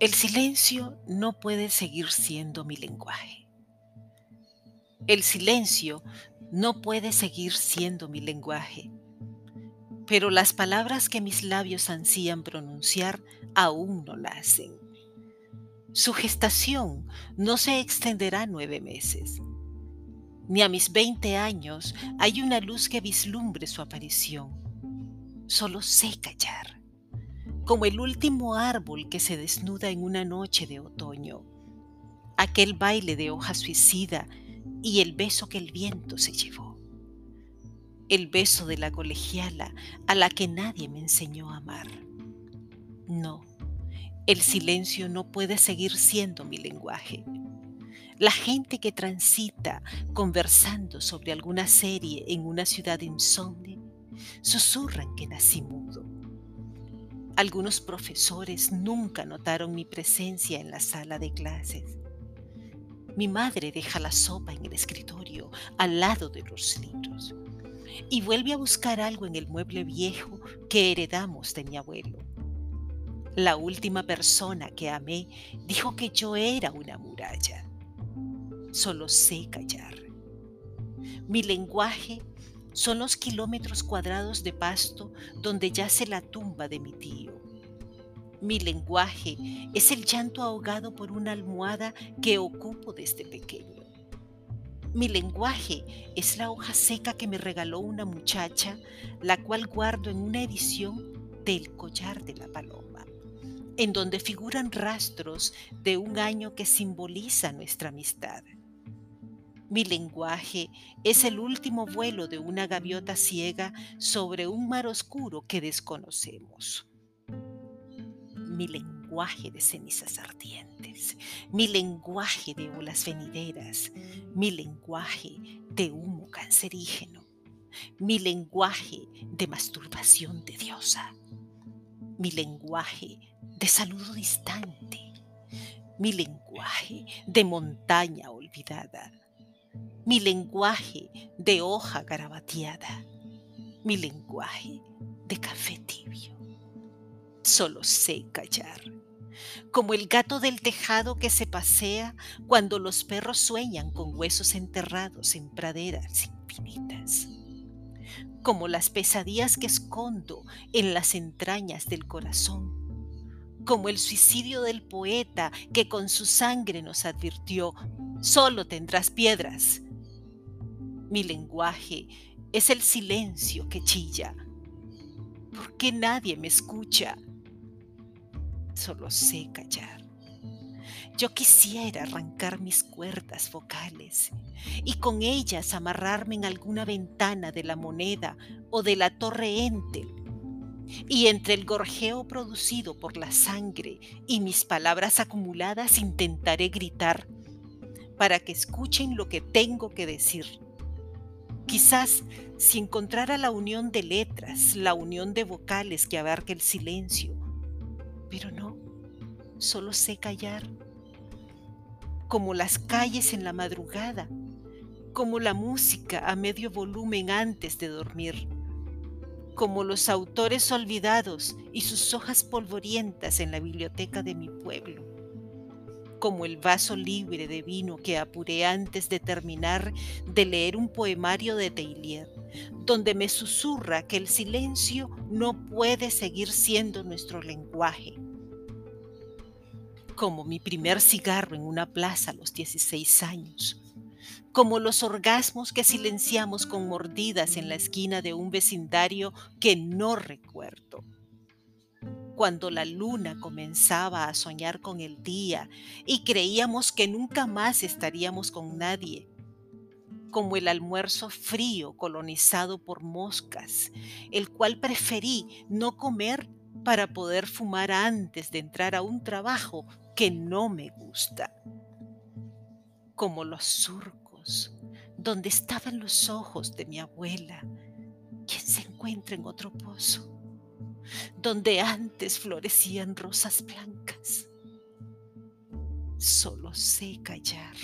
El silencio no puede seguir siendo mi lenguaje. El silencio no puede seguir siendo mi lenguaje. Pero las palabras que mis labios ansían pronunciar aún no la hacen. Su gestación no se extenderá nueve meses. Ni a mis veinte años hay una luz que vislumbre su aparición. Solo sé callar como el último árbol que se desnuda en una noche de otoño, aquel baile de hoja suicida y el beso que el viento se llevó, el beso de la colegiala a la que nadie me enseñó a amar. No, el silencio no puede seguir siendo mi lenguaje. La gente que transita conversando sobre alguna serie en una ciudad insomne, susurran que nací mudo algunos profesores nunca notaron mi presencia en la sala de clases. Mi madre deja la sopa en el escritorio al lado de los libros y vuelve a buscar algo en el mueble viejo que heredamos de mi abuelo. La última persona que amé dijo que yo era una muralla. Solo sé callar. Mi lenguaje son los kilómetros cuadrados de pasto donde yace la tumba de mi tío. Mi lenguaje es el llanto ahogado por una almohada que ocupo desde pequeño. Mi lenguaje es la hoja seca que me regaló una muchacha, la cual guardo en una edición del collar de la paloma, en donde figuran rastros de un año que simboliza nuestra amistad. Mi lenguaje es el último vuelo de una gaviota ciega sobre un mar oscuro que desconocemos. Mi lenguaje de cenizas ardientes, mi lenguaje de olas venideras, mi lenguaje de humo cancerígeno, mi lenguaje de masturbación de diosa, mi lenguaje de saludo distante, mi lenguaje de montaña olvidada mi lenguaje de hoja garabateada, mi lenguaje de café tibio. Solo sé callar, como el gato del tejado que se pasea cuando los perros sueñan con huesos enterrados en praderas infinitas, como las pesadillas que escondo en las entrañas del corazón como el suicidio del poeta que con su sangre nos advirtió, solo tendrás piedras, mi lenguaje es el silencio que chilla. ¿Por qué nadie me escucha? Solo sé callar. Yo quisiera arrancar mis cuerdas vocales y con ellas amarrarme en alguna ventana de la moneda o de la torre Entel. Y entre el gorjeo producido por la sangre y mis palabras acumuladas intentaré gritar para que escuchen lo que tengo que decir Quizás si encontrara la unión de letras, la unión de vocales que abarque el silencio, pero no, solo sé callar, como las calles en la madrugada, como la música a medio volumen antes de dormir, como los autores olvidados y sus hojas polvorientas en la biblioteca de mi pueblo como el vaso libre de vino que apuré antes de terminar de leer un poemario de Teillier, donde me susurra que el silencio no puede seguir siendo nuestro lenguaje. Como mi primer cigarro en una plaza a los 16 años, como los orgasmos que silenciamos con mordidas en la esquina de un vecindario que no recuerdo cuando la luna comenzaba a soñar con el día y creíamos que nunca más estaríamos con nadie, como el almuerzo frío colonizado por moscas, el cual preferí no comer para poder fumar antes de entrar a un trabajo que no me gusta, como los surcos donde estaban los ojos de mi abuela, quien se encuentra en otro pozo donde antes florecían rosas blancas. Solo sé callar.